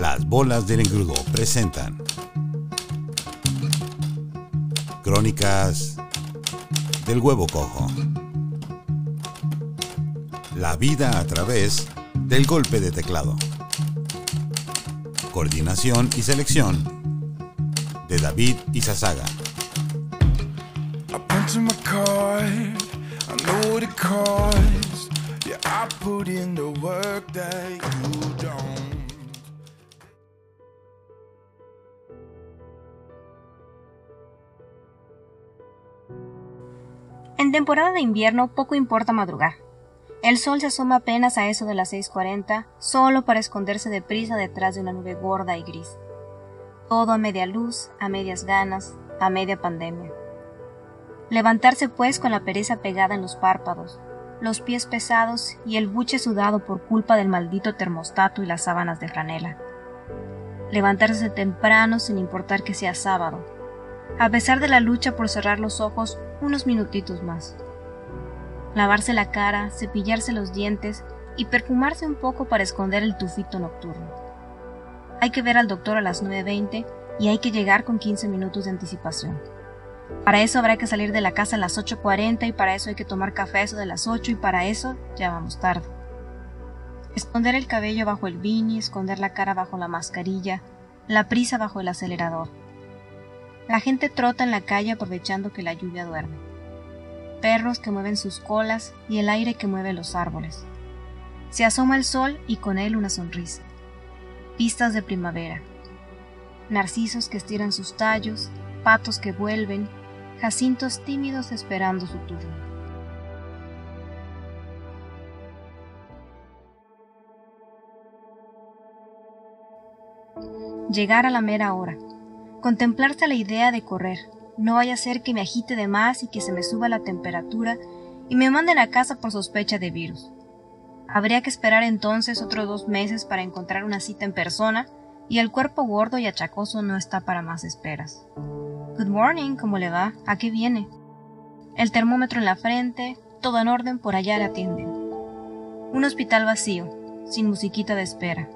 Las bolas del engrudo presentan Crónicas del huevo cojo. La vida a través del golpe de teclado. Coordinación y selección de David Izazaga. I you don't. En temporada de invierno poco importa madrugar. El sol se asoma apenas a eso de las 6.40, solo para esconderse deprisa detrás de una nube gorda y gris. Todo a media luz, a medias ganas, a media pandemia. Levantarse pues con la pereza pegada en los párpados, los pies pesados y el buche sudado por culpa del maldito termostato y las sábanas de franela. Levantarse temprano sin importar que sea sábado, a pesar de la lucha por cerrar los ojos unos minutitos más. Lavarse la cara, cepillarse los dientes y perfumarse un poco para esconder el tufito nocturno. Hay que ver al doctor a las 9.20 y hay que llegar con 15 minutos de anticipación. Para eso habrá que salir de la casa a las 8.40 y para eso hay que tomar café a eso de las 8 y para eso ya vamos tarde. Esconder el cabello bajo el beanie, esconder la cara bajo la mascarilla, la prisa bajo el acelerador. La gente trota en la calle aprovechando que la lluvia duerme. Perros que mueven sus colas y el aire que mueve los árboles. Se asoma el sol y con él una sonrisa. Pistas de primavera. Narcisos que estiran sus tallos, patos que vuelven, jacintos tímidos esperando su turno. Llegar a la mera hora. Contemplarse la idea de correr. No vaya a ser que me agite de más y que se me suba la temperatura y me manden a casa por sospecha de virus. Habría que esperar entonces otros dos meses para encontrar una cita en persona y el cuerpo gordo y achacoso no está para más esperas. Good morning, ¿cómo le va? ¿A qué viene? El termómetro en la frente, todo en orden, por allá le atienden. Un hospital vacío, sin musiquita de espera.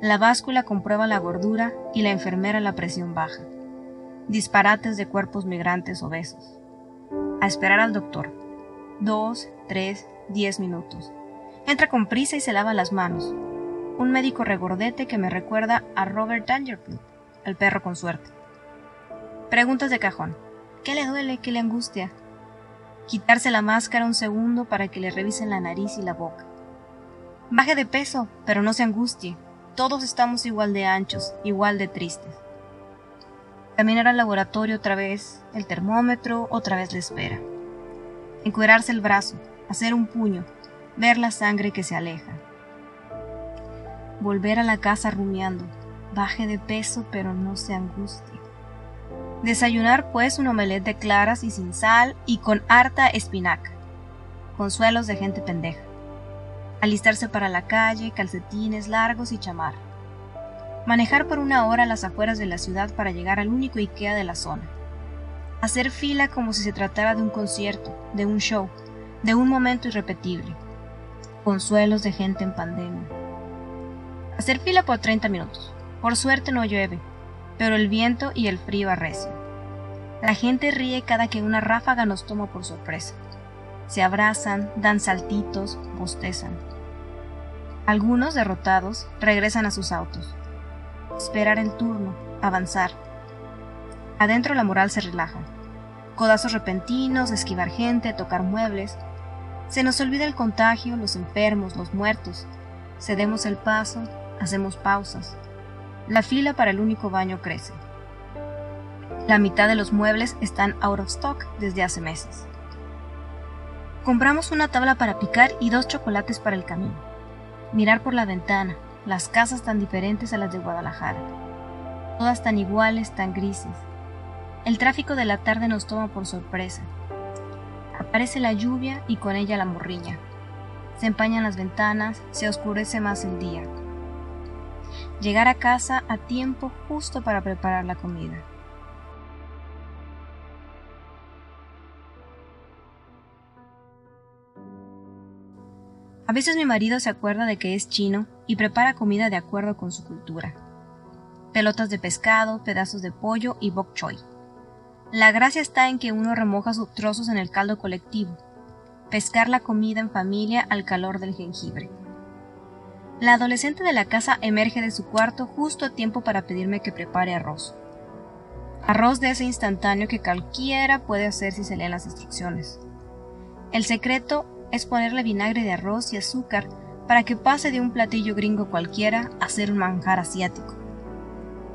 La báscula comprueba la gordura y la enfermera la presión baja. Disparates de cuerpos migrantes obesos. A esperar al doctor. Dos, tres, diez minutos. Entra con prisa y se lava las manos. Un médico regordete que me recuerda a Robert Dangerfield, el perro con suerte. Preguntas de cajón. ¿Qué le duele? ¿Qué le angustia? Quitarse la máscara un segundo para que le revisen la nariz y la boca. Baje de peso, pero no se angustie. Todos estamos igual de anchos, igual de tristes. Caminar al laboratorio otra vez, el termómetro otra vez la espera. Encuerarse el brazo, hacer un puño, ver la sangre que se aleja. Volver a la casa rumiando. Baje de peso, pero no se angustie. Desayunar pues un omelette de claras y sin sal y con harta espinaca. Consuelos de gente pendeja. Alistarse para la calle, calcetines largos y chamar. Manejar por una hora las afueras de la ciudad para llegar al único IKEA de la zona. Hacer fila como si se tratara de un concierto, de un show, de un momento irrepetible. Consuelos de gente en pandemia. Hacer fila por 30 minutos. Por suerte no llueve, pero el viento y el frío arrecian. La gente ríe cada que una ráfaga nos toma por sorpresa. Se abrazan, dan saltitos, bostezan. Algunos, derrotados, regresan a sus autos. Esperar el turno, avanzar. Adentro la moral se relaja. Codazos repentinos, esquivar gente, tocar muebles. Se nos olvida el contagio, los enfermos, los muertos. Cedemos el paso, hacemos pausas. La fila para el único baño crece. La mitad de los muebles están out of stock desde hace meses. Compramos una tabla para picar y dos chocolates para el camino. Mirar por la ventana, las casas tan diferentes a las de Guadalajara. Todas tan iguales, tan grises. El tráfico de la tarde nos toma por sorpresa. Aparece la lluvia y con ella la morriña. Se empañan las ventanas, se oscurece más el día. Llegar a casa a tiempo justo para preparar la comida. A veces mi marido se acuerda de que es chino y prepara comida de acuerdo con su cultura. Pelotas de pescado, pedazos de pollo y bok choy. La gracia está en que uno remoja sus trozos en el caldo colectivo, pescar la comida en familia al calor del jengibre. La adolescente de la casa emerge de su cuarto justo a tiempo para pedirme que prepare arroz. Arroz de ese instantáneo que cualquiera puede hacer si se leen las instrucciones. El secreto es ponerle vinagre de arroz y azúcar para que pase de un platillo gringo cualquiera a ser un manjar asiático.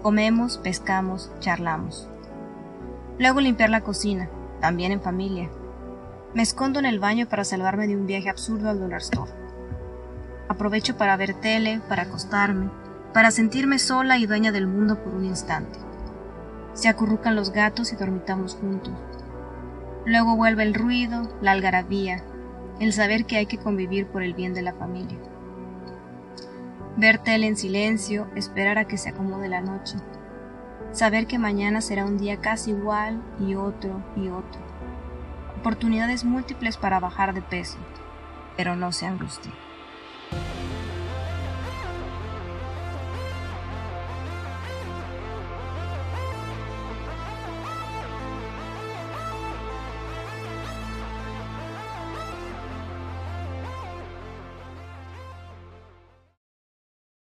Comemos, pescamos, charlamos. Luego limpiar la cocina, también en familia. Me escondo en el baño para salvarme de un viaje absurdo al dollar store. Aprovecho para ver tele, para acostarme, para sentirme sola y dueña del mundo por un instante. Se acurrucan los gatos y dormitamos juntos. Luego vuelve el ruido, la algarabía, el saber que hay que convivir por el bien de la familia. Ver tele en silencio, esperar a que se acomode la noche. Saber que mañana será un día casi igual y otro y otro. Oportunidades múltiples para bajar de peso, pero no se angustie.